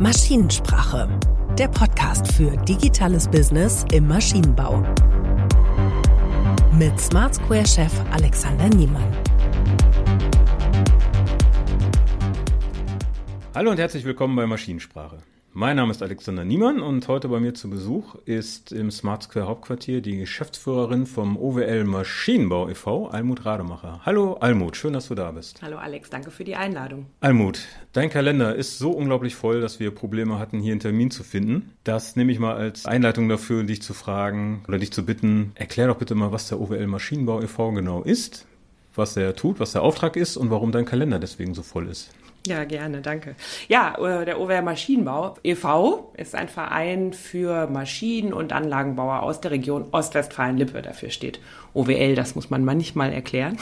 Maschinensprache, der Podcast für digitales Business im Maschinenbau. Mit Smart Square Chef Alexander Niemann. Hallo und herzlich willkommen bei Maschinensprache. Mein Name ist Alexander Niemann und heute bei mir zu Besuch ist im Smart Square Hauptquartier die Geschäftsführerin vom OWL Maschinenbau e.V., Almut Rademacher. Hallo Almut, schön, dass du da bist. Hallo Alex, danke für die Einladung. Almut, dein Kalender ist so unglaublich voll, dass wir Probleme hatten, hier einen Termin zu finden. Das nehme ich mal als Einleitung dafür, dich zu fragen oder dich zu bitten, erklär doch bitte mal, was der OWL Maschinenbau e.V. genau ist, was er tut, was der Auftrag ist und warum dein Kalender deswegen so voll ist. Ja, gerne, danke. Ja, äh, der OWR Maschinenbau e.V. ist ein Verein für Maschinen- und Anlagenbauer aus der Region Ostwestfalen-Lippe. Dafür steht OWL, das muss man manchmal erklären.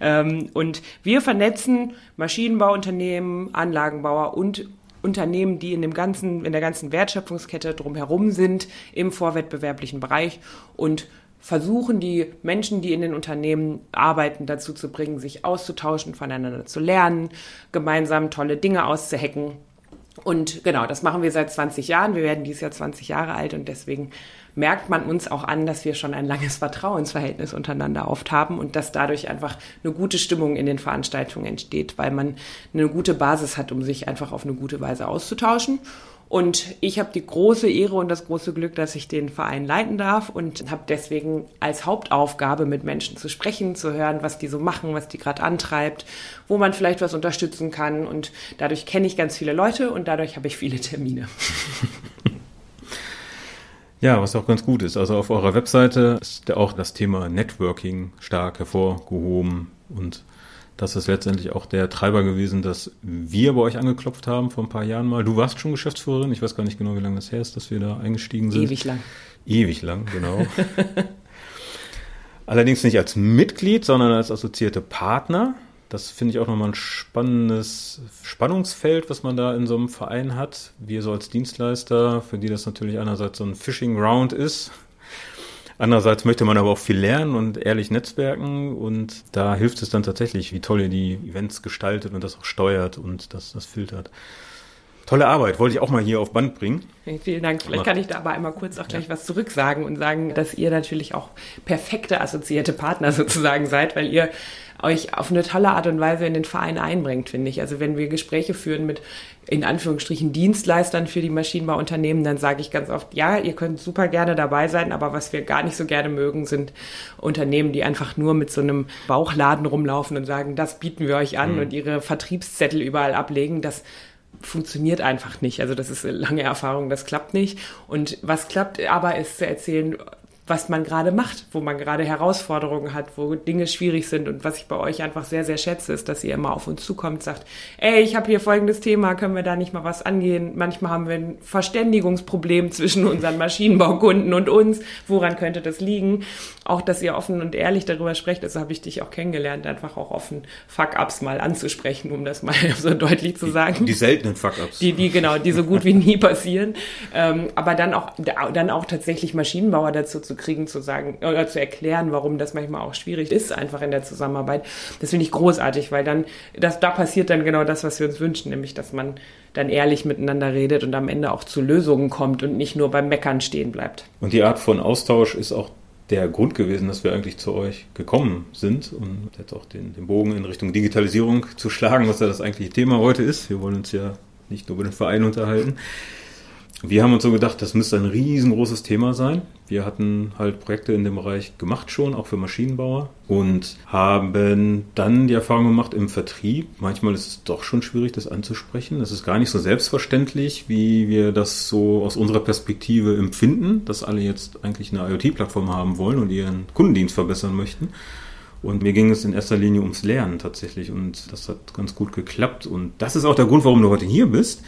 Ähm, und wir vernetzen Maschinenbauunternehmen, Anlagenbauer und Unternehmen, die in dem ganzen, in der ganzen Wertschöpfungskette drumherum sind, im vorwettbewerblichen Bereich und versuchen, die Menschen, die in den Unternehmen arbeiten, dazu zu bringen, sich auszutauschen, voneinander zu lernen, gemeinsam tolle Dinge auszuhacken. Und genau, das machen wir seit 20 Jahren. Wir werden dieses Jahr 20 Jahre alt und deswegen merkt man uns auch an, dass wir schon ein langes Vertrauensverhältnis untereinander oft haben und dass dadurch einfach eine gute Stimmung in den Veranstaltungen entsteht, weil man eine gute Basis hat, um sich einfach auf eine gute Weise auszutauschen. Und ich habe die große Ehre und das große Glück, dass ich den Verein leiten darf und habe deswegen als Hauptaufgabe, mit Menschen zu sprechen, zu hören, was die so machen, was die gerade antreibt, wo man vielleicht was unterstützen kann. Und dadurch kenne ich ganz viele Leute und dadurch habe ich viele Termine. Ja, was auch ganz gut ist. Also auf eurer Webseite ist auch das Thema Networking stark hervorgehoben und das ist letztendlich auch der Treiber gewesen, dass wir bei euch angeklopft haben vor ein paar Jahren mal. Du warst schon Geschäftsführerin. Ich weiß gar nicht genau, wie lange das her ist, dass wir da eingestiegen sind. Ewig lang. Ewig lang, genau. Allerdings nicht als Mitglied, sondern als assoziierte Partner. Das finde ich auch nochmal ein spannendes Spannungsfeld, was man da in so einem Verein hat. Wir so als Dienstleister, für die das natürlich einerseits so ein Fishing Round ist, Andererseits möchte man aber auch viel lernen und ehrlich netzwerken und da hilft es dann tatsächlich, wie toll ihr die Events gestaltet und das auch steuert und das, das filtert. Tolle Arbeit, wollte ich auch mal hier auf Band bringen. Vielen Dank. Vielleicht kann ich da aber einmal kurz auch gleich ja. was zurücksagen und sagen, dass ihr natürlich auch perfekte assoziierte Partner sozusagen seid, weil ihr euch auf eine tolle Art und Weise in den Verein einbringt, finde ich. Also wenn wir Gespräche führen mit in Anführungsstrichen Dienstleistern für die Maschinenbauunternehmen, dann sage ich ganz oft, ja, ihr könnt super gerne dabei sein, aber was wir gar nicht so gerne mögen, sind Unternehmen, die einfach nur mit so einem Bauchladen rumlaufen und sagen, das bieten wir euch an mhm. und ihre Vertriebszettel überall ablegen. Das funktioniert einfach nicht. Also das ist eine lange Erfahrung, das klappt nicht. Und was klappt aber, ist zu erzählen, was man gerade macht, wo man gerade Herausforderungen hat, wo Dinge schwierig sind. Und was ich bei euch einfach sehr, sehr schätze, ist, dass ihr immer auf uns zukommt, sagt, ey, ich habe hier folgendes Thema, können wir da nicht mal was angehen? Manchmal haben wir ein Verständigungsproblem zwischen unseren Maschinenbaukunden und uns. Woran könnte das liegen? Auch, dass ihr offen und ehrlich darüber sprecht, also habe ich dich auch kennengelernt, einfach auch offen Fuck-Ups mal anzusprechen, um das mal so deutlich zu sagen. Die, die seltenen Fuck-Ups. Die, die, genau, die so gut wie nie passieren. Ähm, aber dann auch, dann auch tatsächlich Maschinenbauer dazu zu kriegen, zu sagen oder zu erklären, warum das manchmal auch schwierig ist, einfach in der Zusammenarbeit. Das finde ich großartig, weil dann, das, da passiert dann genau das, was wir uns wünschen, nämlich, dass man dann ehrlich miteinander redet und am Ende auch zu Lösungen kommt und nicht nur beim Meckern stehen bleibt. Und die Art von Austausch ist auch der Grund gewesen, dass wir eigentlich zu euch gekommen sind und jetzt auch den, den Bogen in Richtung Digitalisierung zu schlagen, was ja das eigentliche Thema heute ist. Wir wollen uns ja nicht nur über den Verein unterhalten. Wir haben uns so gedacht, das müsste ein riesengroßes Thema sein. Wir hatten halt Projekte in dem Bereich gemacht schon, auch für Maschinenbauer und haben dann die Erfahrung gemacht im Vertrieb. Manchmal ist es doch schon schwierig, das anzusprechen. Das ist gar nicht so selbstverständlich, wie wir das so aus unserer Perspektive empfinden, dass alle jetzt eigentlich eine IoT-Plattform haben wollen und ihren Kundendienst verbessern möchten. Und mir ging es in erster Linie ums Lernen tatsächlich und das hat ganz gut geklappt. Und das ist auch der Grund, warum du heute hier bist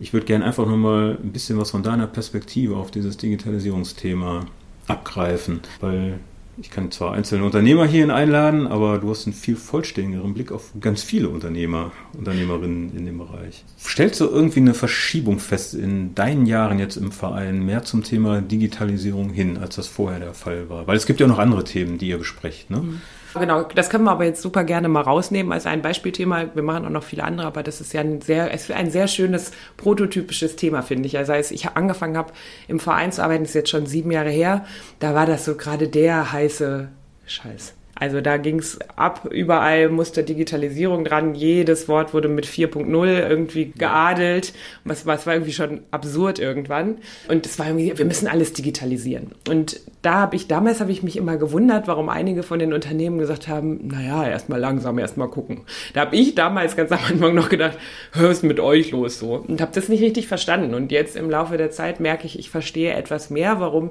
ich würde gerne einfach nochmal ein bisschen was von deiner Perspektive auf dieses Digitalisierungsthema abgreifen, weil ich kann zwar einzelne Unternehmer hierhin einladen, aber du hast einen viel vollständigeren Blick auf ganz viele Unternehmer, Unternehmerinnen in dem Bereich. Stellst du irgendwie eine Verschiebung fest in deinen Jahren jetzt im Verein mehr zum Thema Digitalisierung hin, als das vorher der Fall war? Weil es gibt ja noch andere Themen, die ihr besprecht, ne? Mhm. Genau, das können wir aber jetzt super gerne mal rausnehmen als ein Beispielthema. Wir machen auch noch viele andere, aber das ist ja ein sehr, ein sehr schönes prototypisches Thema, finde ich. Also als ich angefangen habe, im Verein zu arbeiten, ist jetzt schon sieben Jahre her, da war das so gerade der heiße Scheiß. Also da ging's ab, überall musste Digitalisierung dran, jedes Wort wurde mit 4.0 irgendwie geadelt. Was, was war irgendwie schon absurd irgendwann. Und es war irgendwie, wir müssen alles digitalisieren. Und da habe ich, damals habe ich mich immer gewundert, warum einige von den Unternehmen gesagt haben, naja, erstmal langsam, erstmal gucken. Da habe ich damals ganz am Anfang noch gedacht, es mit euch los so. Und habe das nicht richtig verstanden. Und jetzt im Laufe der Zeit merke ich, ich verstehe etwas mehr, warum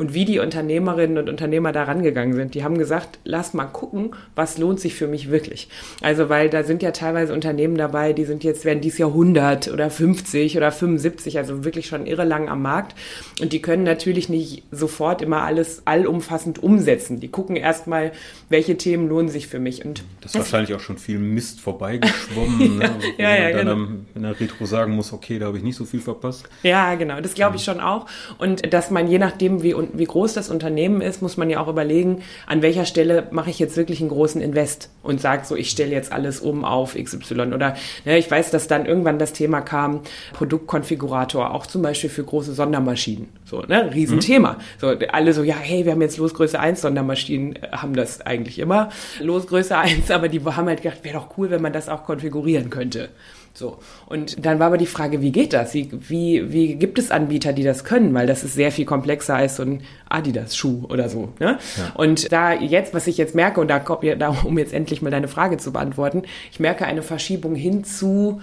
und wie die Unternehmerinnen und Unternehmer da rangegangen sind. Die haben gesagt, lass mal gucken, was lohnt sich für mich wirklich. Also, weil da sind ja teilweise Unternehmen dabei, die sind jetzt, werden dies Jahr 100 oder 50 oder 75, also wirklich schon irre lang am Markt. Und die können natürlich nicht sofort immer alles allumfassend umsetzen. Die gucken erstmal, welche Themen lohnen sich für mich. Und das ist wahrscheinlich auch schon viel Mist vorbeigeschwommen, ne? ja, ja, man genau. dann in der Retro sagen muss, okay, da habe ich nicht so viel verpasst. Ja, genau, das glaube ich schon auch. Und dass man je nachdem, wie, wie groß das Unternehmen ist, muss man ja auch überlegen, an welcher Stelle mache ich jetzt wirklich einen großen Invest und sage so, ich stelle jetzt alles um auf XY. Oder ne, ich weiß, dass dann irgendwann das Thema kam, Produktkonfigurator, auch zum Beispiel für große Sondermaschinen. So, ne, Riesenthema. So, alle so, ja, hey, wir haben jetzt Losgröße 1 Sondermaschinen, äh, haben das eigentlich immer. Losgröße 1, aber die haben halt gedacht, wäre doch cool, wenn man das auch konfigurieren könnte. So. Und dann war aber die Frage, wie geht das? Wie, wie, wie gibt es Anbieter, die das können? Weil das ist sehr viel komplexer als so ein Adidas-Schuh oder so. Ne? Ja. Und da jetzt, was ich jetzt merke, und da kommt ja, da, um jetzt endlich mal deine Frage zu beantworten, ich merke eine Verschiebung hin zu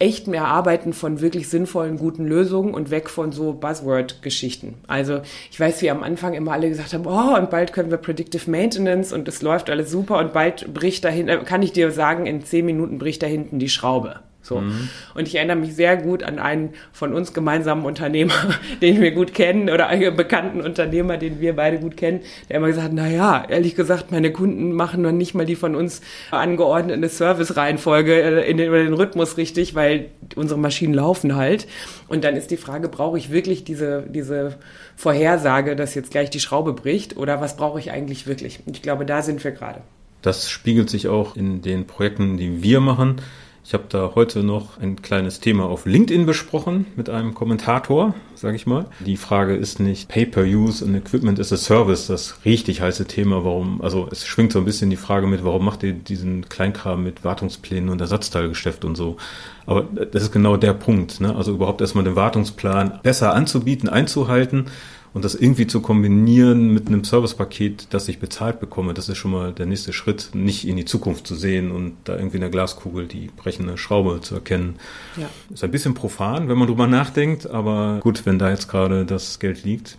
echt mehr Arbeiten von wirklich sinnvollen, guten Lösungen und weg von so Buzzword-Geschichten. Also ich weiß, wie am Anfang immer alle gesagt haben, oh, und bald können wir Predictive Maintenance und es läuft alles super und bald bricht dahin, äh, kann ich dir sagen, in zehn Minuten bricht da hinten die Schraube. So. Mhm. Und ich erinnere mich sehr gut an einen von uns gemeinsamen Unternehmer, den wir gut kennen, oder einen bekannten Unternehmer, den wir beide gut kennen, der immer gesagt hat, na ja, ehrlich gesagt, meine Kunden machen noch nicht mal die von uns angeordnete Service-Reihenfolge äh, in den, oder den Rhythmus richtig, weil unsere Maschinen laufen halt. Und dann ist die Frage, brauche ich wirklich diese, diese Vorhersage, dass jetzt gleich die Schraube bricht, oder was brauche ich eigentlich wirklich? Und ich glaube, da sind wir gerade. Das spiegelt sich auch in den Projekten, die wir machen. Ich habe da heute noch ein kleines Thema auf LinkedIn besprochen mit einem Kommentator, sage ich mal. Die Frage ist nicht Pay-per-Use and Equipment as a Service, das richtig heiße Thema. Warum? Also es schwingt so ein bisschen die Frage mit, warum macht ihr diesen Kleinkram mit Wartungsplänen und Ersatzteilgeschäft und so? Aber das ist genau der Punkt. Ne? Also überhaupt erstmal den Wartungsplan besser anzubieten, einzuhalten und das irgendwie zu kombinieren mit einem Servicepaket, das ich bezahlt bekomme, das ist schon mal der nächste Schritt, nicht in die Zukunft zu sehen und da irgendwie in der Glaskugel die brechende Schraube zu erkennen. Ja. Ist ein bisschen profan, wenn man drüber nachdenkt, aber gut, wenn da jetzt gerade das Geld liegt,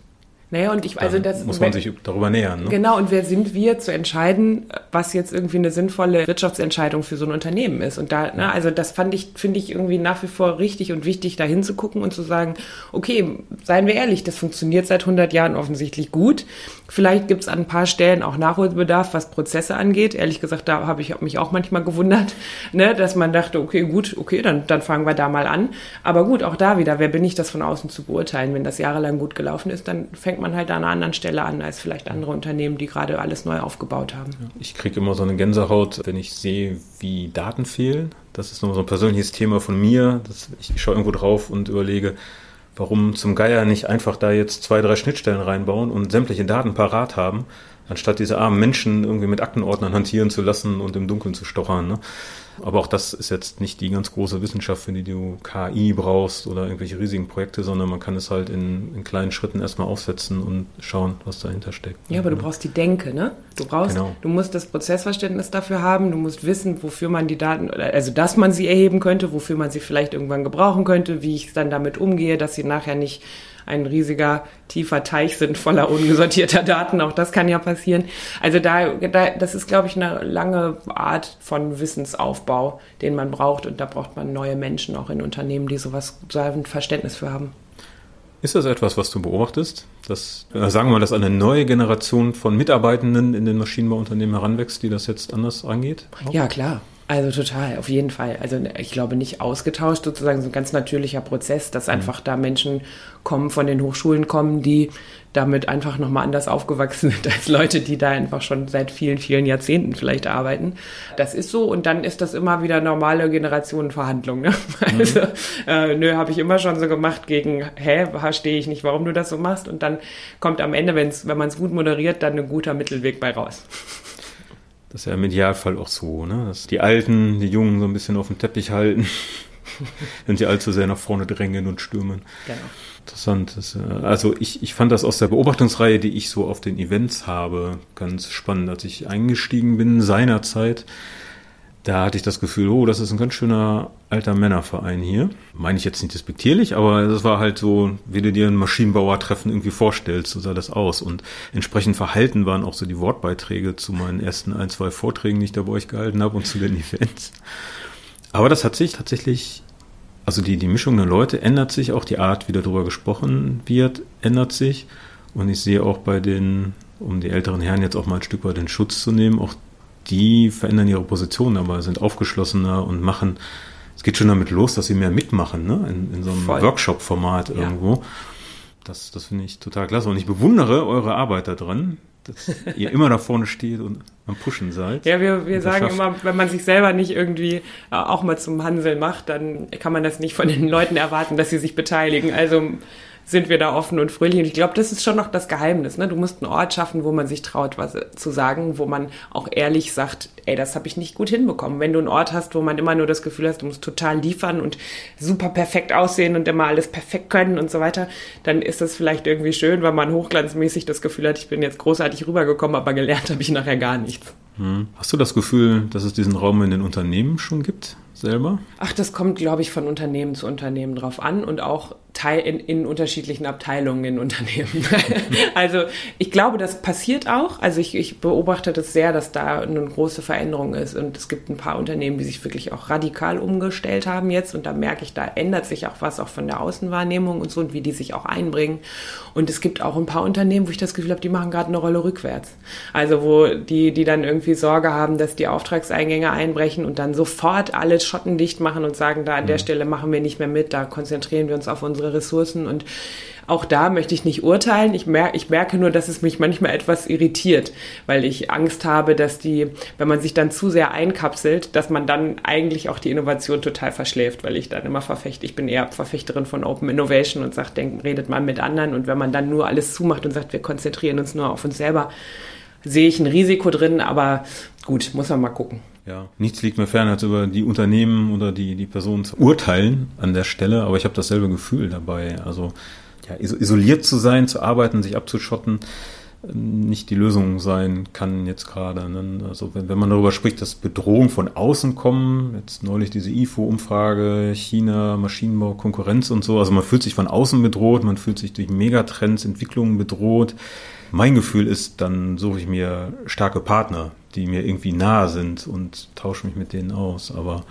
Naja, und ich, also das. muss man sich darüber nähern. Ne? Genau, und wer sind wir zu entscheiden, was jetzt irgendwie eine sinnvolle Wirtschaftsentscheidung für so ein Unternehmen ist? Und da, ne, also das fand ich, finde ich irgendwie nach wie vor richtig und wichtig, da hinzugucken und zu sagen, okay, seien wir ehrlich, das funktioniert seit 100 Jahren offensichtlich gut. Vielleicht gibt's an ein paar Stellen auch Nachholbedarf, was Prozesse angeht. Ehrlich gesagt, da habe ich mich auch manchmal gewundert, ne, dass man dachte, okay, gut, okay, dann, dann fangen wir da mal an. Aber gut, auch da wieder, wer bin ich, das von außen zu beurteilen? Wenn das jahrelang gut gelaufen ist, dann fängt man halt an einer anderen Stelle an, als vielleicht andere Unternehmen, die gerade alles neu aufgebaut haben. Ich kriege immer so eine Gänsehaut, wenn ich sehe, wie Daten fehlen. Das ist noch so ein persönliches Thema von mir. Das, ich schaue irgendwo drauf und überlege, warum zum Geier nicht einfach da jetzt zwei, drei Schnittstellen reinbauen und sämtliche Daten parat haben, anstatt diese armen Menschen irgendwie mit Aktenordnern hantieren zu lassen und im Dunkeln zu stochern. Ne? Aber auch das ist jetzt nicht die ganz große Wissenschaft, für die du KI brauchst oder irgendwelche riesigen Projekte, sondern man kann es halt in, in kleinen Schritten erstmal aufsetzen und schauen, was dahinter steckt. Ja, aber du brauchst die Denke, ne? Du brauchst, Genau. du musst das Prozessverständnis dafür haben, du musst wissen, wofür man die Daten, also dass man sie erheben könnte, wofür man sie vielleicht irgendwann gebrauchen könnte, wie ich dann damit umgehe, dass sie nachher nicht ein riesiger, tiefer Teich sind voller ungesortierter Daten. Auch das kann ja passieren. Also da, da das ist, glaube ich, eine lange Art von Wissensaufbau, den man braucht. Und da braucht man neue Menschen auch in Unternehmen, die sowas, so ein Verständnis für haben. Ist das etwas, was du beobachtest? Dass, äh, sagen wir mal, dass eine neue Generation von Mitarbeitenden in den Maschinenbauunternehmen heranwächst, die das jetzt anders angeht? Ja, klar. Also total, auf jeden Fall. Also ich glaube nicht ausgetauscht, sozusagen so ein ganz natürlicher Prozess, dass mhm. einfach da Menschen kommen, von den Hochschulen kommen, die damit einfach nochmal anders aufgewachsen sind als Leute, die da einfach schon seit vielen, vielen Jahrzehnten vielleicht arbeiten. Das ist so und dann ist das immer wieder normale Generationenverhandlung. Ne? Mhm. Also, äh, nö, habe ich immer schon so gemacht gegen, hä, verstehe ich nicht, warum du das so machst. Und dann kommt am Ende, wenn's, wenn man es gut moderiert, dann ein guter Mittelweg bei raus. Das ist ja im Idealfall auch so, ne? dass die Alten die Jungen so ein bisschen auf dem Teppich halten, wenn sie allzu sehr nach vorne drängen und stürmen. Genau. Interessant. Das, äh, also ich, ich fand das aus der Beobachtungsreihe, die ich so auf den Events habe, ganz spannend. Als ich eingestiegen bin seinerzeit, da hatte ich das Gefühl, oh, das ist ein ganz schöner alter Männerverein hier. Meine ich jetzt nicht despektierlich, aber das war halt so, wie du dir ein Maschinenbauertreffen irgendwie vorstellst, so sah das aus. Und entsprechend verhalten waren auch so die Wortbeiträge zu meinen ersten ein, zwei Vorträgen, die ich da bei euch gehalten habe und zu den Events. Aber das hat sich tatsächlich, also die, die Mischung der Leute ändert sich, auch die Art, wie darüber gesprochen wird, ändert sich. Und ich sehe auch bei den, um die älteren Herren jetzt auch mal ein Stück weit in Schutz zu nehmen, auch die verändern ihre Position, aber sind aufgeschlossener und machen, es geht schon damit los, dass sie mehr mitmachen, ne? in, in so einem Workshop-Format ja. irgendwo. Das, das finde ich total klasse. Und ich bewundere eure Arbeit da dran, dass ihr immer da vorne steht und am Pushen seid. Ja, wir, wir sagen schafft. immer, wenn man sich selber nicht irgendwie äh, auch mal zum Hanseln macht, dann kann man das nicht von den Leuten erwarten, dass sie sich beteiligen. Also sind wir da offen und fröhlich. Und ich glaube, das ist schon noch das Geheimnis. Ne? Du musst einen Ort schaffen, wo man sich traut, was zu sagen, wo man auch ehrlich sagt, ey, das habe ich nicht gut hinbekommen. Wenn du einen Ort hast, wo man immer nur das Gefühl hast, du musst total liefern und super perfekt aussehen und immer alles perfekt können und so weiter, dann ist das vielleicht irgendwie schön, weil man hochglanzmäßig das Gefühl hat, ich bin jetzt großartig rübergekommen, aber gelernt habe ich nachher gar nichts. Hm. Hast du das Gefühl, dass es diesen Raum in den Unternehmen schon gibt? Selber? Ach, das kommt, glaube ich, von Unternehmen zu Unternehmen drauf an und auch Teil in, in unterschiedlichen Abteilungen in Unternehmen. also ich glaube, das passiert auch. Also ich, ich beobachte das sehr, dass da eine große Veränderung ist und es gibt ein paar Unternehmen, die sich wirklich auch radikal umgestellt haben jetzt und da merke ich, da ändert sich auch was auch von der Außenwahrnehmung und so und wie die sich auch einbringen. Und es gibt auch ein paar Unternehmen, wo ich das Gefühl habe, die machen gerade eine Rolle rückwärts. Also wo die, die dann irgendwie Sorge haben, dass die Auftragseingänge einbrechen und dann sofort alles schottendicht machen und sagen, da an der mhm. Stelle machen wir nicht mehr mit, da konzentrieren wir uns auf unsere Ressourcen und auch da möchte ich nicht urteilen. Ich, mer ich merke nur, dass es mich manchmal etwas irritiert, weil ich Angst habe, dass die, wenn man sich dann zu sehr einkapselt, dass man dann eigentlich auch die Innovation total verschläft, weil ich dann immer verfechte, ich bin eher Verfechterin von Open Innovation und sage, redet mal mit anderen und wenn man dann nur alles zumacht und sagt, wir konzentrieren uns nur auf uns selber, sehe ich ein Risiko drin, aber gut, muss man mal gucken. Ja, nichts liegt mir fern, als über die Unternehmen oder die, die Personen zu urteilen an der Stelle, aber ich habe dasselbe Gefühl dabei. Also ja, isoliert zu sein, zu arbeiten, sich abzuschotten, nicht die Lösung sein kann jetzt gerade. Ne? Also wenn, wenn man darüber spricht, dass Bedrohungen von außen kommen, jetzt neulich diese IFO-Umfrage, China, Maschinenbau, Konkurrenz und so, also man fühlt sich von außen bedroht, man fühlt sich durch Megatrends, Entwicklungen bedroht. Mein Gefühl ist, dann suche ich mir starke Partner, die mir irgendwie nahe sind und tausche mich mit denen aus. Aber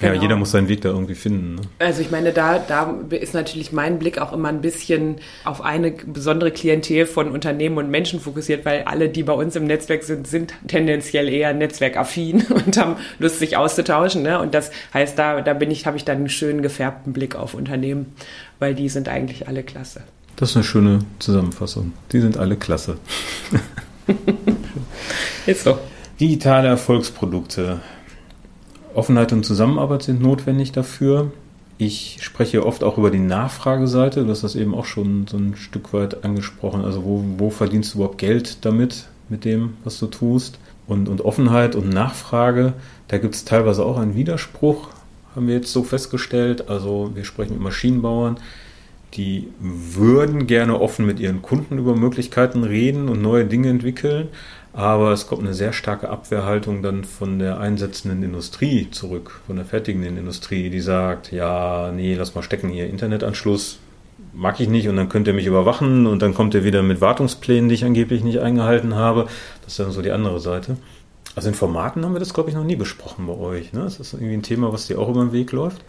ja, genau. jeder muss seinen Weg da irgendwie finden. Ne? Also ich meine, da, da ist natürlich mein Blick auch immer ein bisschen auf eine besondere Klientel von Unternehmen und Menschen fokussiert, weil alle, die bei uns im Netzwerk sind, sind tendenziell eher netzwerkaffin und haben Lust, sich auszutauschen. Ne? Und das heißt, da, da bin ich, habe ich dann einen schönen gefärbten Blick auf Unternehmen, weil die sind eigentlich alle klasse. Das ist eine schöne Zusammenfassung. Die sind alle klasse. Ist so. Digitale Erfolgsprodukte. Offenheit und Zusammenarbeit sind notwendig dafür. Ich spreche oft auch über die Nachfrageseite. Du hast das eben auch schon so ein Stück weit angesprochen. Also wo, wo verdienst du überhaupt Geld damit, mit dem, was du tust? Und, und Offenheit und Nachfrage, da gibt es teilweise auch einen Widerspruch, haben wir jetzt so festgestellt. Also wir sprechen mit Maschinenbauern, die würden gerne offen mit ihren Kunden über Möglichkeiten reden und neue Dinge entwickeln, aber es kommt eine sehr starke Abwehrhaltung dann von der einsetzenden Industrie zurück, von der fertigenden Industrie, die sagt, ja, nee, lass mal stecken hier, Internetanschluss mag ich nicht und dann könnt ihr mich überwachen und dann kommt ihr wieder mit Wartungsplänen, die ich angeblich nicht eingehalten habe. Das ist dann so die andere Seite. Also in Formaten haben wir das, glaube ich, noch nie besprochen bei euch. Ne? Das ist irgendwie ein Thema, was dir auch über den Weg läuft.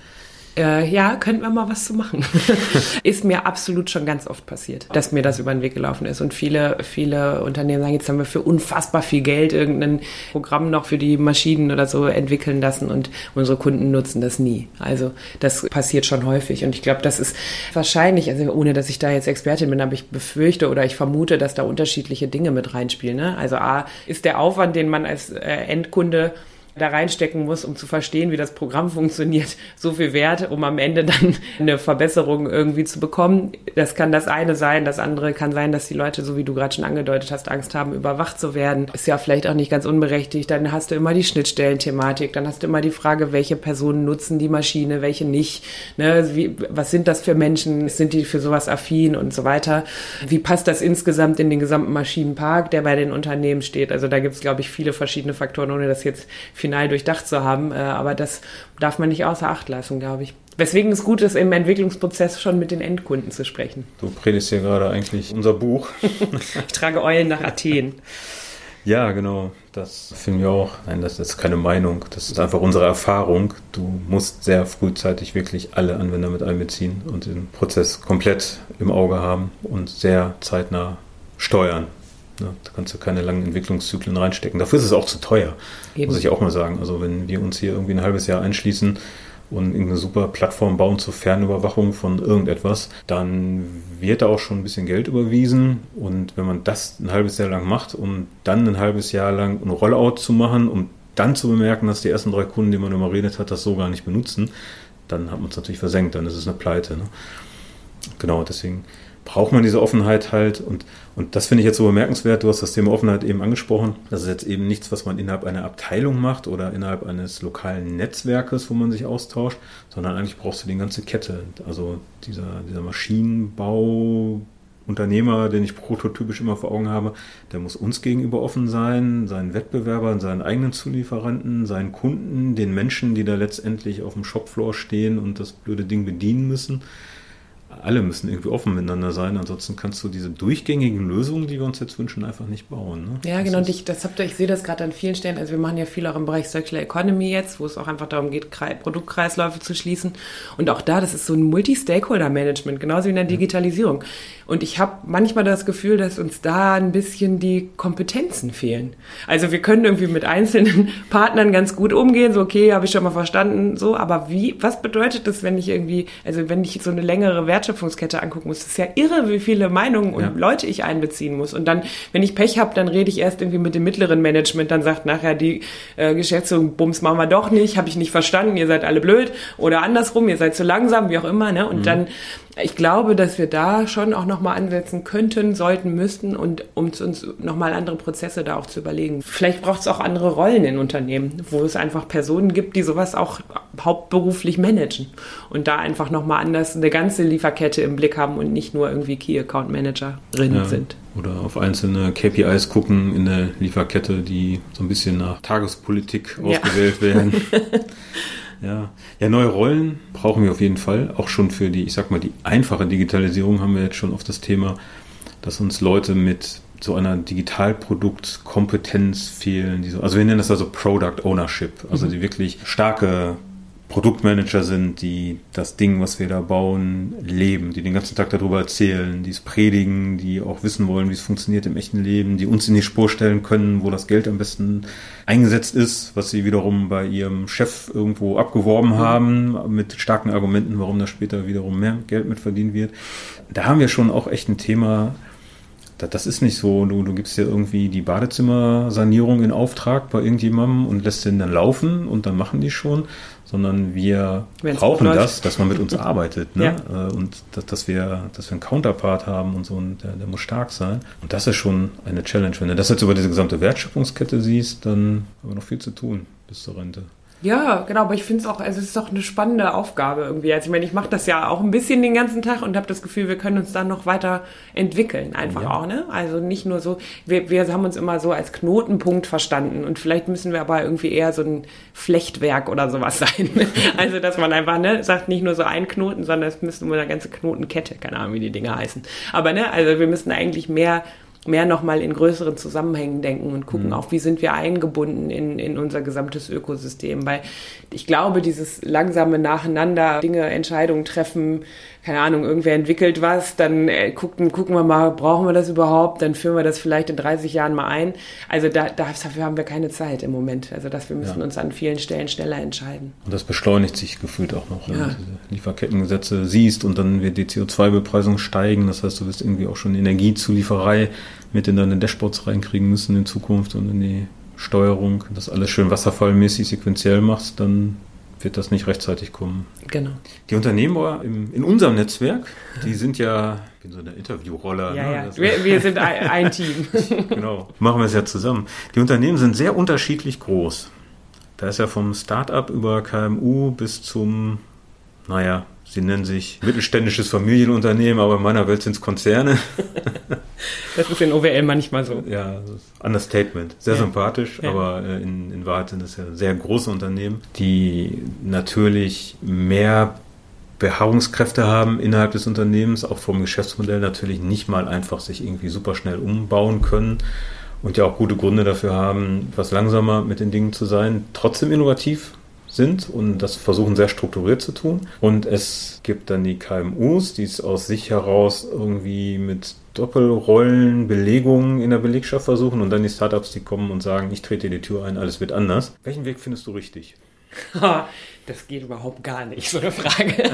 Äh, ja, könnten wir mal was zu machen. ist mir absolut schon ganz oft passiert, dass mir das über den Weg gelaufen ist. Und viele, viele Unternehmen sagen, jetzt haben wir für unfassbar viel Geld irgendein Programm noch für die Maschinen oder so entwickeln lassen und unsere Kunden nutzen das nie. Also das passiert schon häufig. Und ich glaube, das ist wahrscheinlich, also ohne dass ich da jetzt Expertin bin, aber ich befürchte oder ich vermute, dass da unterschiedliche Dinge mit reinspielen. Ne? Also A ist der Aufwand, den man als äh, Endkunde da reinstecken muss, um zu verstehen, wie das Programm funktioniert, so viel wert, um am Ende dann eine Verbesserung irgendwie zu bekommen. Das kann das eine sein. Das andere kann sein, dass die Leute, so wie du gerade schon angedeutet hast, Angst haben, überwacht zu werden. Ist ja vielleicht auch nicht ganz unberechtigt. Dann hast du immer die Schnittstellenthematik. Dann hast du immer die Frage, welche Personen nutzen die Maschine, welche nicht. Ne? Wie, was sind das für Menschen? Sind die für sowas affin und so weiter? Wie passt das insgesamt in den gesamten Maschinenpark, der bei den Unternehmen steht? Also da gibt es, glaube ich, viele verschiedene Faktoren, ohne das jetzt final durchdacht zu haben. Äh, aber das darf man nicht außer Acht lassen, glaube ich. Weswegen es gut ist, im Entwicklungsprozess schon mit den Endkunden zu sprechen. Du predigst hier gerade eigentlich unser Buch. ich trage Eulen nach Athen. Ja, genau. Das finden wir auch. Nein, das ist keine Meinung. Das ist einfach unsere Erfahrung. Du musst sehr frühzeitig wirklich alle Anwender mit einbeziehen und den Prozess komplett im Auge haben und sehr zeitnah steuern. Ne, da kannst du keine langen Entwicklungszyklen reinstecken. Dafür ist es auch zu teuer, Eben. muss ich auch mal sagen. Also wenn wir uns hier irgendwie ein halbes Jahr einschließen und irgendeine super Plattform bauen zur Fernüberwachung von irgendetwas, dann wird da auch schon ein bisschen Geld überwiesen. Und wenn man das ein halbes Jahr lang macht, um dann ein halbes Jahr lang ein Rollout zu machen, um dann zu bemerken, dass die ersten drei Kunden, die man immer redet hat, das so gar nicht benutzen, dann hat man es natürlich versenkt, dann ist es eine Pleite. Ne? Genau, deswegen braucht man diese Offenheit halt. Und, und das finde ich jetzt so bemerkenswert. Du hast das Thema Offenheit eben angesprochen. Das ist jetzt eben nichts, was man innerhalb einer Abteilung macht oder innerhalb eines lokalen Netzwerkes, wo man sich austauscht, sondern eigentlich brauchst du die ganze Kette. Also dieser, dieser Maschinenbau, Unternehmer, den ich prototypisch immer vor Augen habe, der muss uns gegenüber offen sein, seinen Wettbewerbern, seinen eigenen Zulieferanten, seinen Kunden, den Menschen, die da letztendlich auf dem Shopfloor stehen und das blöde Ding bedienen müssen alle müssen irgendwie offen miteinander sein, ansonsten kannst du diese durchgängigen Lösungen, die wir uns jetzt wünschen, einfach nicht bauen. Ne? Ja, genau, und ich, das habt ihr, ich sehe das gerade an vielen Stellen, also wir machen ja viel auch im Bereich Circular Economy jetzt, wo es auch einfach darum geht, Produktkreisläufe zu schließen und auch da, das ist so ein Multi-Stakeholder-Management, genauso wie in der Digitalisierung. Und ich habe manchmal das Gefühl, dass uns da ein bisschen die Kompetenzen fehlen. Also wir können irgendwie mit einzelnen Partnern ganz gut umgehen, so okay, habe ich schon mal verstanden, so, aber wie, was bedeutet das, wenn ich irgendwie, also wenn ich so eine längere Wert Wertschöpfungskette angucken muss. Das ist ja irre, wie viele Meinungen und ja. Leute ich einbeziehen muss. Und dann, wenn ich Pech habe, dann rede ich erst irgendwie mit dem mittleren Management, dann sagt nachher die äh, Geschäftsführung, Bums machen wir doch nicht, habe ich nicht verstanden, ihr seid alle blöd oder andersrum, ihr seid zu langsam, wie auch immer. Ne? Und mhm. dann ich glaube, dass wir da schon auch nochmal ansetzen könnten, sollten, müssten und um uns nochmal andere Prozesse da auch zu überlegen. Vielleicht braucht es auch andere Rollen in Unternehmen, wo es einfach Personen gibt, die sowas auch hauptberuflich managen und da einfach nochmal anders eine ganze Lieferkette im Blick haben und nicht nur irgendwie Key Account Managerinnen ja. sind. Oder auf einzelne KPIs gucken in der Lieferkette, die so ein bisschen nach Tagespolitik ausgewählt ja. werden. Ja. ja, neue Rollen brauchen wir auf jeden Fall. Auch schon für die, ich sag mal, die einfache Digitalisierung haben wir jetzt schon oft das Thema, dass uns Leute mit so einer Digitalproduktkompetenz fehlen. Die so, also wir nennen das also Product Ownership, also mhm. die wirklich starke Produktmanager sind, die das Ding, was wir da bauen, leben, die den ganzen Tag darüber erzählen, die es predigen, die auch wissen wollen, wie es funktioniert im echten Leben, die uns in die Spur stellen können, wo das Geld am besten eingesetzt ist, was sie wiederum bei ihrem Chef irgendwo abgeworben haben, mit starken Argumenten, warum da später wiederum mehr Geld mit verdient wird. Da haben wir schon auch echt ein Thema, das ist nicht so, du, du gibst dir irgendwie die Badezimmersanierung in Auftrag bei irgendjemandem und lässt den dann laufen und dann machen die schon, sondern wir Wenn's brauchen das, dass man mit uns arbeitet ne? Ja. Äh, und dass, dass, wir, dass wir einen Counterpart haben und so und der, der muss stark sein. Und das ist schon eine Challenge. Wenn du das jetzt über diese gesamte Wertschöpfungskette siehst, dann haben wir noch viel zu tun bis zur Rente. Ja, genau, aber ich finde es auch, also es ist doch eine spannende Aufgabe irgendwie. Also ich meine, ich mache das ja auch ein bisschen den ganzen Tag und habe das Gefühl, wir können uns dann noch weiter entwickeln, einfach ja. auch, ne? Also nicht nur so, wir, wir haben uns immer so als Knotenpunkt verstanden und vielleicht müssen wir aber irgendwie eher so ein Flechtwerk oder sowas sein. also dass man einfach, ne, sagt nicht nur so ein Knoten, sondern es müsste immer eine ganze Knotenkette, keine Ahnung, wie die Dinge heißen. Aber ne, also wir müssen eigentlich mehr mehr nochmal in größeren Zusammenhängen denken und gucken mhm. auch, wie sind wir eingebunden in, in unser gesamtes Ökosystem. Weil ich glaube, dieses langsame Nacheinander, Dinge, Entscheidungen treffen, keine Ahnung, irgendwer entwickelt was, dann äh, gucken, gucken wir mal, brauchen wir das überhaupt, dann führen wir das vielleicht in 30 Jahren mal ein. Also da, dafür haben wir keine Zeit im Moment. Also dass wir müssen ja. uns an vielen Stellen schneller entscheiden. Und das beschleunigt sich gefühlt auch noch, ja. wenn du diese Lieferkettengesetze siehst und dann wird die CO2-Bepreisung steigen. Das heißt, du wirst irgendwie auch schon Energiezulieferei mit in deine Dashboards reinkriegen müssen in Zukunft und in die Steuerung, das alles schön wasserfallmäßig sequenziell machst, dann wird das nicht rechtzeitig kommen. Genau. Die Unternehmer im, in unserem Netzwerk, die sind ja, ich bin so eine Interviewroller. Ja, ne? ja. Wir, wir, sind ein, ein Team. genau, machen wir es ja zusammen. Die Unternehmen sind sehr unterschiedlich groß. Da ist ja vom Start-up über KMU bis zum, naja, Sie nennen sich mittelständisches Familienunternehmen, aber in meiner Welt sind es Konzerne. das ist in OWL manchmal so. Ja, Understatement. Sehr ja. sympathisch, ja. aber äh, in, in Wahrheit sind es ja sehr große Unternehmen, die natürlich mehr Beharrungskräfte haben innerhalb des Unternehmens, auch vom Geschäftsmodell natürlich nicht mal einfach sich irgendwie super schnell umbauen können und ja auch gute Gründe dafür haben, etwas langsamer mit den Dingen zu sein, trotzdem innovativ sind und das versuchen sehr strukturiert zu tun. Und es gibt dann die KMUs, die es aus sich heraus irgendwie mit Doppelrollen, Belegungen in der Belegschaft versuchen und dann die Startups, die kommen und sagen, ich trete die Tür ein, alles wird anders. Welchen Weg findest du richtig? Das geht überhaupt gar nicht, so eine Frage.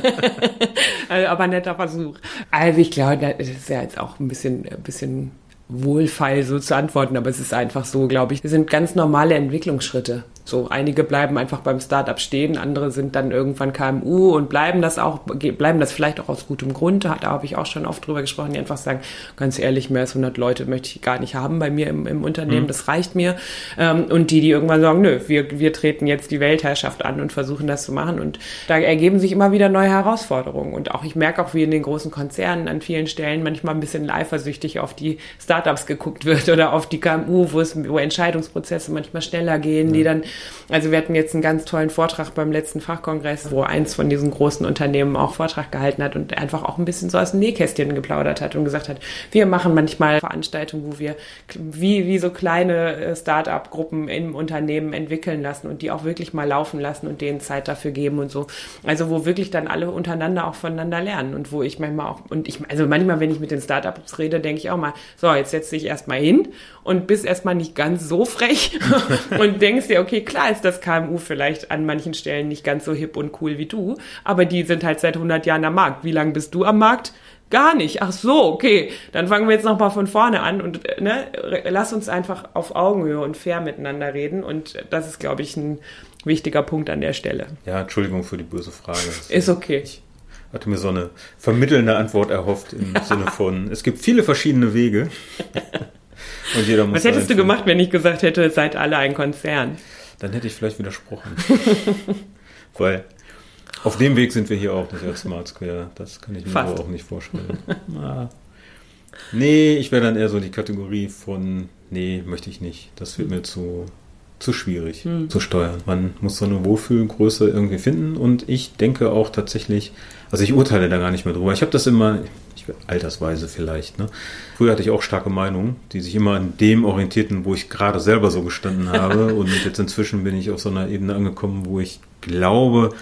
Also, aber netter Versuch. Also ich glaube, das ist ja jetzt auch ein bisschen, ein bisschen wohlfeil so zu antworten, aber es ist einfach so, glaube ich. Es sind ganz normale Entwicklungsschritte. So, einige bleiben einfach beim Startup stehen, andere sind dann irgendwann KMU und bleiben das auch, bleiben das vielleicht auch aus gutem Grund. Da habe ich auch schon oft drüber gesprochen, die einfach sagen, ganz ehrlich, mehr als 100 Leute möchte ich gar nicht haben bei mir im, im Unternehmen, mhm. das reicht mir. Ähm, und die, die irgendwann sagen, nö, wir, wir treten jetzt die Weltherrschaft an und versuchen das zu machen. Und da ergeben sich immer wieder neue Herausforderungen. Und auch, ich merke auch, wie in den großen Konzernen an vielen Stellen manchmal ein bisschen eifersüchtig auf die Startups geguckt wird oder auf die KMU, wo es, wo Entscheidungsprozesse manchmal schneller gehen, mhm. die dann also wir hatten jetzt einen ganz tollen Vortrag beim letzten Fachkongress, wo eins von diesen großen Unternehmen auch Vortrag gehalten hat und einfach auch ein bisschen so aus dem Nähkästchen geplaudert hat und gesagt hat, wir machen manchmal Veranstaltungen, wo wir wie, wie so kleine äh, Start-up-Gruppen im Unternehmen entwickeln lassen und die auch wirklich mal laufen lassen und denen Zeit dafür geben und so. Also wo wirklich dann alle untereinander auch voneinander lernen und wo ich manchmal auch, und ich, also manchmal, wenn ich mit den Startups rede, denke ich auch mal, so, jetzt setz dich erstmal hin und bist erstmal nicht ganz so frech und denkst dir, okay, klar ist das KMU vielleicht an manchen Stellen nicht ganz so hip und cool wie du, aber die sind halt seit 100 Jahren am Markt. Wie lange bist du am Markt? Gar nicht. Ach so, okay. Dann fangen wir jetzt noch mal von vorne an und ne, lass uns einfach auf Augenhöhe und fair miteinander reden. Und das ist, glaube ich, ein wichtiger Punkt an der Stelle. Ja, Entschuldigung für die böse Frage. Ist okay. Ich hatte mir so eine vermittelnde Antwort erhofft im Sinne von, es gibt viele verschiedene Wege. Und jeder muss Was hättest du gemacht, wenn ich gesagt hätte, seid alle ein Konzern? Dann hätte ich vielleicht widersprochen. Weil auf dem Weg sind wir hier auch nicht als Smart Square. Das kann ich mir Fast. aber auch nicht vorstellen. ah. Nee, ich wäre dann eher so die Kategorie von, nee, möchte ich nicht. Das wird mir zu, zu schwierig hm. zu steuern. Man muss so eine Wohlfühlgröße irgendwie finden und ich denke auch tatsächlich, also ich urteile da gar nicht mehr drüber. Ich habe das immer, ich, altersweise vielleicht. Ne? Früher hatte ich auch starke Meinungen, die sich immer an dem orientierten, wo ich gerade selber so gestanden habe. und jetzt inzwischen bin ich auf so einer Ebene angekommen, wo ich glaube,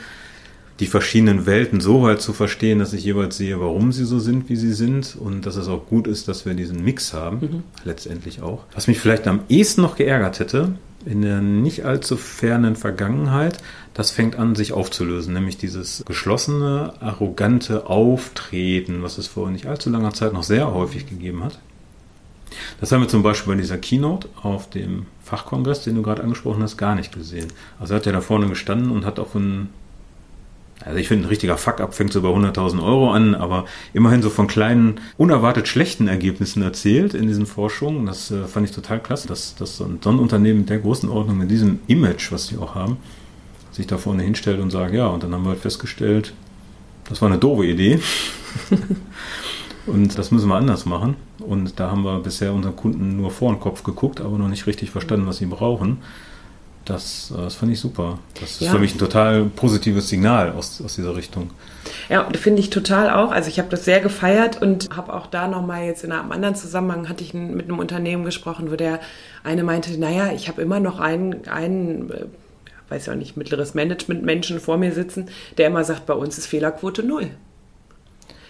die verschiedenen Welten so weit zu verstehen, dass ich jeweils sehe, warum sie so sind, wie sie sind und dass es auch gut ist, dass wir diesen Mix haben, mhm. letztendlich auch. Was mich vielleicht am ehesten noch geärgert hätte, in der nicht allzu fernen Vergangenheit, das fängt an, sich aufzulösen, nämlich dieses geschlossene, arrogante Auftreten, was es vor nicht allzu langer Zeit noch sehr häufig gegeben hat. Das haben wir zum Beispiel bei dieser Keynote auf dem Fachkongress, den du gerade angesprochen hast, gar nicht gesehen. Also er hat ja da vorne gestanden und hat auch ein also ich finde, ein richtiger Fuck-up fängt so bei 100.000 Euro an, aber immerhin so von kleinen, unerwartet schlechten Ergebnissen erzählt in diesen Forschungen. Das äh, fand ich total klasse, dass, dass so ein, Unternehmen der großen Ordnung mit diesem Image, was sie auch haben, sich da vorne hinstellt und sagt, ja, und dann haben wir halt festgestellt, das war eine doofe Idee. und das müssen wir anders machen. Und da haben wir bisher unseren Kunden nur vor den Kopf geguckt, aber noch nicht richtig verstanden, was sie brauchen Das, äh, das fand ich super. Das ist Ja. für mich ein total positives Signal aus, aus dieser Richtung. Ja, finde ich total auch. Also ich habe das sehr gefeiert und habe auch da nochmal jetzt in einem anderen Zusammenhang, hatte ich mit einem Unternehmen gesprochen, wo der eine meinte, naja, ich habe immer noch einen, einen äh, weiß ja auch nicht, mittleres Management-Menschen vor mir sitzen, der immer sagt, bei uns ist Fehlerquote null.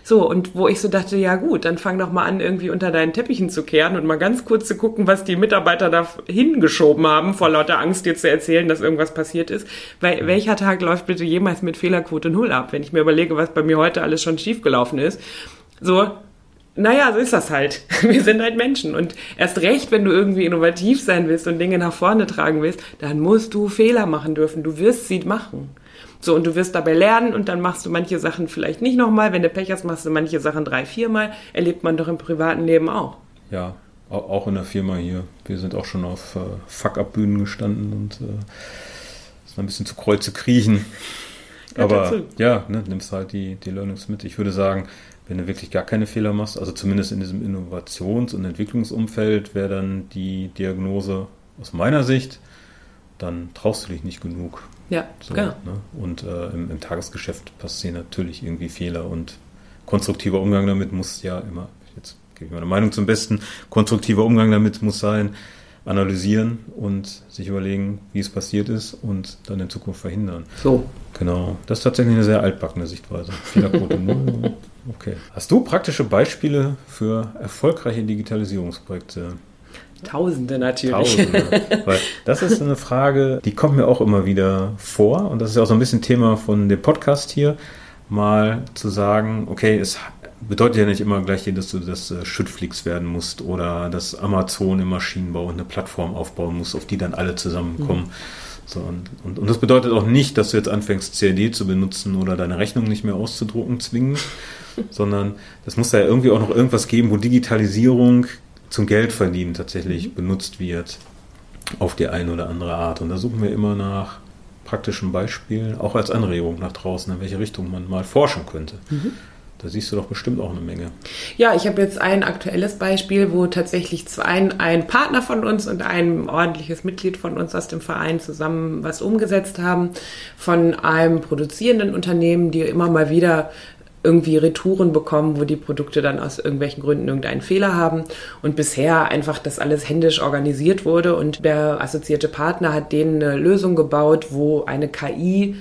So, und wo ich so dachte, ja gut, dann fang doch mal an, irgendwie unter deinen Teppichen zu kehren und mal ganz kurz zu gucken, was die Mitarbeiter da hingeschoben haben, vor lauter Angst dir zu erzählen, dass irgendwas passiert ist. Weil welcher Tag läuft bitte jemals mit Fehlerquote null ab, wenn ich mir überlege, was bei mir heute alles schon schiefgelaufen ist. So, naja, so ist das halt. Wir sind halt Menschen. Und erst recht, wenn du irgendwie innovativ sein willst und Dinge nach vorne tragen willst, dann musst du Fehler machen dürfen. Du wirst sie machen. So, und du wirst dabei lernen und dann machst du manche Sachen vielleicht nicht nochmal. Wenn du Pech hast, machst du manche Sachen drei, viermal. Erlebt man doch im privaten Leben auch. Ja, au- auch in der Firma hier. Wir sind auch schon auf äh, Fuck-Up-Bühnen gestanden und äh, sind ein bisschen zu Kreuze kriechen. Aber dazu. ja, ne, nimmst halt die, die Learnings mit. Ich würde sagen, wenn du wirklich gar keine Fehler machst, also zumindest in diesem Innovations- und Entwicklungsumfeld, wäre dann die Diagnose aus meiner Sicht, dann traust du dich nicht genug. Ja, So, genau. ne? Und äh, im, im Tagesgeschäft passieren natürlich irgendwie Fehler und konstruktiver Umgang damit muss ja immer, jetzt gebe ich meine Meinung zum Besten, konstruktiver Umgang damit muss sein, analysieren und sich überlegen, wie es passiert ist und dann in Zukunft verhindern. So. Genau, das ist tatsächlich eine sehr altbackene Sichtweise. Fehlerquote null. Okay. Hast du praktische Beispiele für erfolgreiche Digitalisierungsprojekte? Tausende natürlich. Tausende. Weil das ist eine Frage, die kommt mir auch immer wieder vor und das ist ja auch so ein bisschen Thema von dem Podcast hier, mal zu sagen, okay, es bedeutet ja nicht immer gleich, dass du das äh, Schüttflix werden musst oder dass Amazon im Maschinenbau eine Plattform aufbauen muss, auf die dann alle zusammenkommen. So, und, und, und das bedeutet auch nicht, dass du jetzt anfängst, CAD zu benutzen oder deine Rechnung nicht mehr auszudrucken zwingend, sondern das muss da ja irgendwie auch noch irgendwas geben, wo Digitalisierung zum Geldverdienen tatsächlich benutzt wird auf die eine oder andere Art. Und da suchen wir immer nach praktischen Beispielen, auch als Anregung nach draußen, in welche Richtung man mal forschen könnte. Da siehst du doch bestimmt auch eine Menge. Ja, ich habe jetzt ein aktuelles Beispiel, wo tatsächlich zwei, ein, ein Partner von uns und ein ordentliches Mitglied von uns aus dem Verein zusammen was umgesetzt haben von einem produzierenden Unternehmen, die immer mal wieder irgendwie Retouren bekommen, wo die Produkte dann aus irgendwelchen Gründen irgendeinen Fehler haben. Und bisher einfach das alles händisch organisiert wurde und der assoziierte Partner hat denen eine Lösung gebaut, wo eine KI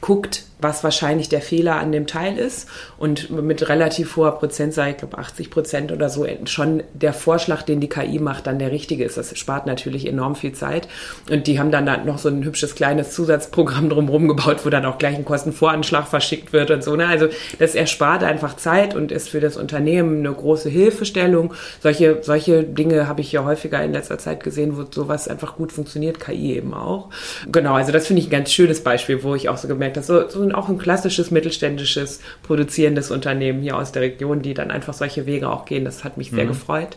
guckt, was wahrscheinlich der Fehler an dem Teil ist und mit relativ hoher Prozentzahl, ich glaube 80 Prozent oder so, schon der Vorschlag, den die KI macht, dann der richtige ist. Das spart natürlich enorm viel Zeit und die haben dann da noch so ein hübsches kleines Zusatzprogramm drumherum gebaut, wo dann auch gleich ein Kostenvoranschlag verschickt wird und so. Ne? Also das erspart einfach Zeit und ist für das Unternehmen eine große Hilfestellung. Solche, solche Dinge habe ich ja häufiger in letzter Zeit gesehen, wo sowas einfach gut funktioniert, KI eben auch. Genau, also das finde ich ein ganz schönes Beispiel, wo ich auch so gemerkt habe, so, so auch ein klassisches mittelständisches produzierendes Unternehmen hier aus der Region, die dann einfach solche Wege auch gehen. Das hat mich sehr gefreut.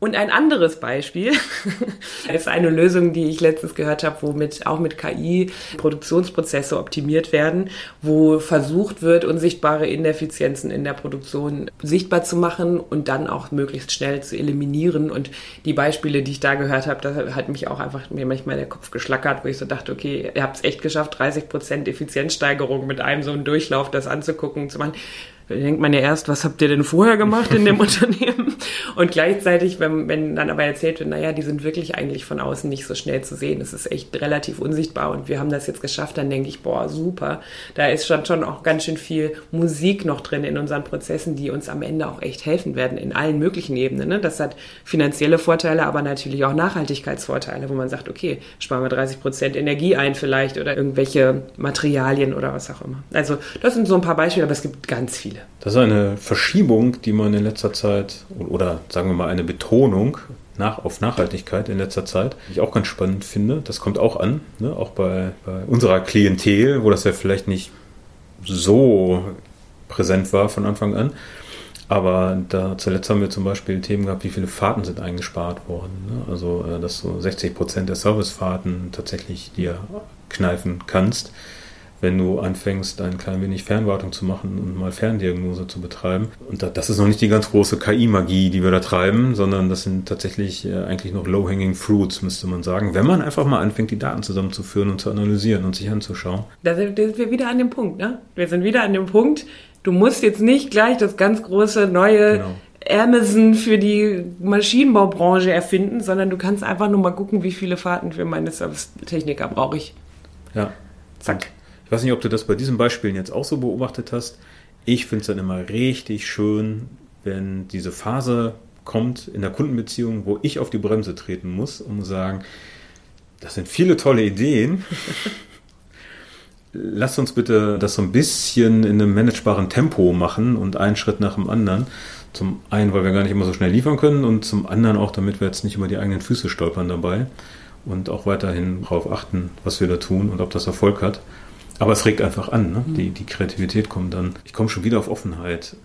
Und ein anderes Beispiel ist eine Lösung, die ich letztens gehört habe, wo mit, auch mit KI Produktionsprozesse optimiert werden, wo versucht wird, unsichtbare Ineffizienzen in der Produktion sichtbar zu machen und dann auch möglichst schnell zu eliminieren. Und die Beispiele, die ich da gehört habe, da hat mich auch einfach mir manchmal der Kopf geschlackert, wo ich so dachte, okay, ihr habt es echt geschafft, 30 Prozent Effizienzsteigerung mit einem so einem Durchlauf das anzugucken, zu machen. Da denkt man ja erst, was habt ihr denn vorher gemacht in dem Unternehmen? Und gleichzeitig, wenn, wenn dann aber erzählt wird, naja, die sind wirklich eigentlich von außen nicht so schnell zu sehen. Es ist echt relativ unsichtbar und wir haben das jetzt geschafft, dann denke ich, boah, super. Da ist schon, schon auch ganz schön viel Musik noch drin in unseren Prozessen, die uns am Ende auch echt helfen werden in allen möglichen Ebenen. Ne? Das hat finanzielle Vorteile, aber natürlich auch Nachhaltigkeitsvorteile, wo man sagt, okay, sparen wir 30 Prozent Energie ein vielleicht oder irgendwelche Materialien oder was auch immer. Also das sind so ein paar Beispiele, aber es gibt ganz viele. Das ist eine Verschiebung, die man in letzter Zeit, oder sagen wir mal eine Betonung nach, auf Nachhaltigkeit in letzter Zeit, die ich auch ganz spannend finde. Das kommt auch an, ne? auch bei, bei unserer Klientel, wo das ja vielleicht nicht so präsent war von Anfang an. Aber da zuletzt haben wir zum Beispiel Themen gehabt, wie viele Fahrten sind eingespart worden. Ne? Also, äh, dass du 60 Prozent der Servicefahrten tatsächlich dir kneifen kannst, wenn du anfängst, ein klein wenig Fernwartung zu machen und mal Ferndiagnose zu betreiben. Und das ist noch nicht die ganz große KI-Magie, die wir da treiben, sondern das sind tatsächlich äh, eigentlich noch low-hanging fruits, müsste man sagen, wenn man einfach mal anfängt, die Daten zusammenzuführen und zu analysieren und sich anzuschauen. Da sind wir wieder an dem Punkt, ne? Wir sind wieder an dem Punkt, du musst jetzt nicht gleich das ganz große neue genau. Amazon für die Maschinenbaubranche erfinden, sondern du kannst einfach nur mal gucken, wie viele Fahrten für meine Servicetechniker brauche ich. Ja. Zack. Ich weiß nicht, ob du das bei diesen Beispielen jetzt auch so beobachtet hast. Ich finde es dann immer richtig schön, wenn diese Phase kommt in der Kundenbeziehung, wo ich auf die Bremse treten muss, um zu sagen, das sind viele tolle Ideen. Lass uns bitte das so ein bisschen in einem managebaren Tempo machen und einen Schritt nach dem anderen. Zum einen, weil wir gar nicht immer so schnell liefern können und zum anderen auch, damit wir jetzt nicht über die eigenen Füße stolpern dabei und auch weiterhin darauf achten, was wir da tun und ob das Erfolg hat. Aber es regt einfach an, ne? die, die Kreativität kommt dann. Ich komme schon wieder auf Offenheit.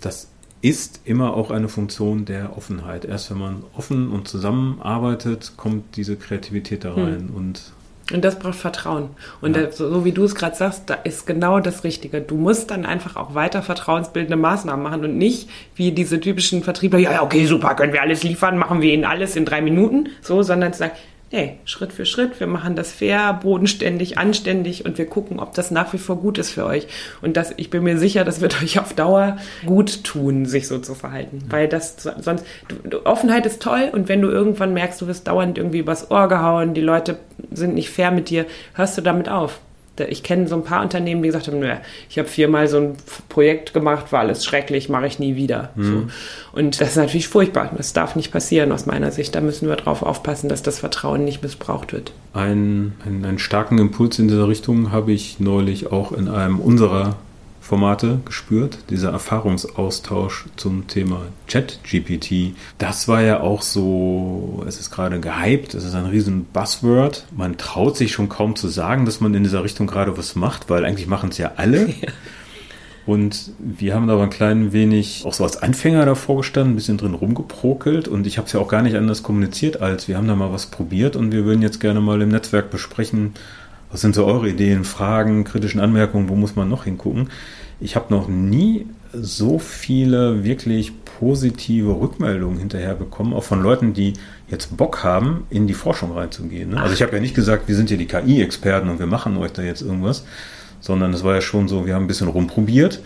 Das ist immer auch eine Funktion der Offenheit. Erst wenn man offen und zusammenarbeitet, kommt diese Kreativität da rein. Hm. Und und das braucht Vertrauen. Und ja. das, so wie du es gerade sagst, da ist genau das Richtige. Du musst dann einfach auch weiter vertrauensbildende Maßnahmen machen und nicht wie diese typischen Vertriebler, ja, ja, okay, super, können wir alles liefern, machen wir ihnen alles in drei Minuten, so, sondern zu sagen, hey, Schritt für Schritt, wir machen das fair, bodenständig, anständig und wir gucken, ob das nach wie vor gut ist für euch. Und das, ich bin mir sicher, das wird euch auf Dauer gut tun, sich so zu verhalten. Mhm. Weil das sonst, du, Offenheit ist toll und wenn du irgendwann merkst, du wirst dauernd irgendwie übers Ohr gehauen, die Leute sind nicht fair mit dir, hörst du damit auf ich kenne so ein paar Unternehmen, die gesagt haben, nö, ich habe viermal so ein Projekt gemacht, war alles schrecklich, mache ich nie wieder. Mhm. So. Und das ist natürlich furchtbar. Das darf nicht passieren aus meiner Sicht. Da müssen wir drauf aufpassen, dass das Vertrauen nicht missbraucht wird. Ein, einen, einen starken Impuls in dieser Richtung habe ich neulich auch in einem unserer Formate gespürt, dieser Erfahrungsaustausch zum Thema Chat-GPT. Das war ja auch so, es ist gerade gehypt, es ist ein riesen Buzzword. Man traut sich schon kaum zu sagen, dass man in dieser Richtung gerade was macht, weil eigentlich machen es ja alle. Ja. Und wir haben da aber ein klein wenig auch so als Anfänger davor gestanden, ein bisschen drin rumgeprokelt und ich habe es ja auch gar nicht anders kommuniziert, als wir haben da mal was probiert und wir würden jetzt gerne mal im Netzwerk besprechen, was sind so eure Ideen, Fragen, kritischen Anmerkungen? Wo muss man noch hingucken? Ich habe noch nie so viele wirklich positive Rückmeldungen hinterher bekommen, auch von Leuten, die jetzt Bock haben, in die Forschung reinzugehen. Ne? Also ich habe ja nicht gesagt, wir sind hier die KI-Experten und wir machen euch da jetzt irgendwas, sondern es war ja schon so, wir haben ein bisschen rumprobiert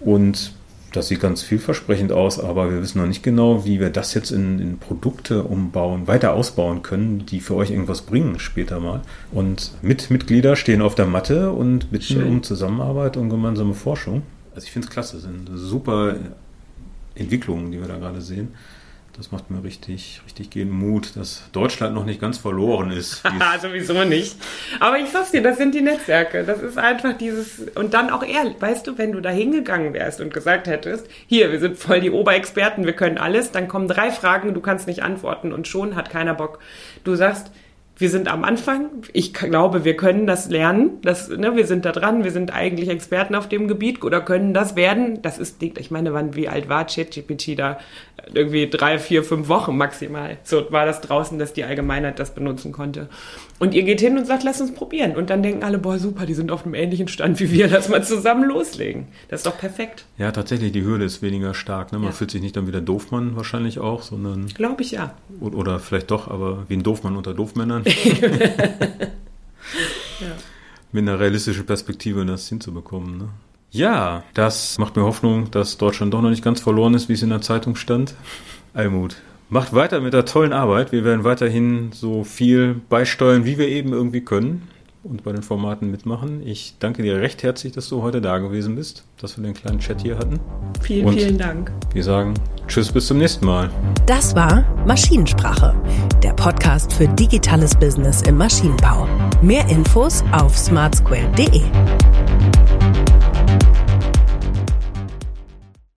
und das sieht ganz vielversprechend aus, aber wir wissen noch nicht genau, wie wir das jetzt in, in, Produkte umbauen, weiter ausbauen können, die für euch irgendwas bringen später mal. Und mit Mitglieder stehen auf der Matte und bitten Schön. um Zusammenarbeit und gemeinsame Forschung. Also ich finde es klasse, das sind super Entwicklungen, die wir da gerade sehen. Das macht mir richtig, richtig gehen Mut, dass Deutschland noch nicht ganz verloren ist. Sowieso nicht. Aber ich sag's dir, das sind die Netzwerke. Das ist einfach dieses, und dann auch ehrlich, weißt du, wenn du da hingegangen wärst und gesagt hättest, hier, wir sind voll die Oberexperten, wir können alles, dann kommen drei Fragen, du kannst nicht antworten und schon hat keiner Bock. Du sagst, wir sind am Anfang. Ich glaube, wir können das lernen. Das, ne, wir sind da dran. Wir sind eigentlich Experten auf dem Gebiet oder können das werden. Das ist, ich meine, wann, wie alt war ChatGPT da? Irgendwie drei, vier, fünf Wochen maximal. So war das draußen, dass die Allgemeinheit das benutzen konnte. Und ihr geht hin und sagt, lass uns probieren. Und dann denken alle, boah, super, die sind auf einem ähnlichen Stand wie wir. Lass mal zusammen loslegen. Das ist doch perfekt. Ja, tatsächlich, die Hürde ist weniger stark. Ne? Man ja. fühlt sich nicht dann wieder Doofmann wahrscheinlich auch, sondern. Glaube ich ja. Oder vielleicht doch, aber wie ein Doofmann unter Doofmännern. Ja. Mit einer realistischen Perspektive das hinzubekommen. Ne? Ja, das macht mir Hoffnung, dass Deutschland doch noch nicht ganz verloren ist, wie es in der Zeitung stand. Almut, macht weiter mit der tollen Arbeit. Wir werden weiterhin so viel beisteuern, wie wir eben irgendwie können und bei den Formaten mitmachen. Ich danke dir recht herzlich, dass du heute da gewesen bist, dass wir den kleinen Chat hier hatten. Vielen, und vielen Dank. Wir sagen Tschüss, bis zum nächsten Mal. Das war Maschinensprache, der Podcast für digitales Business im Maschinenbau. Mehr Infos auf smartsquare.de.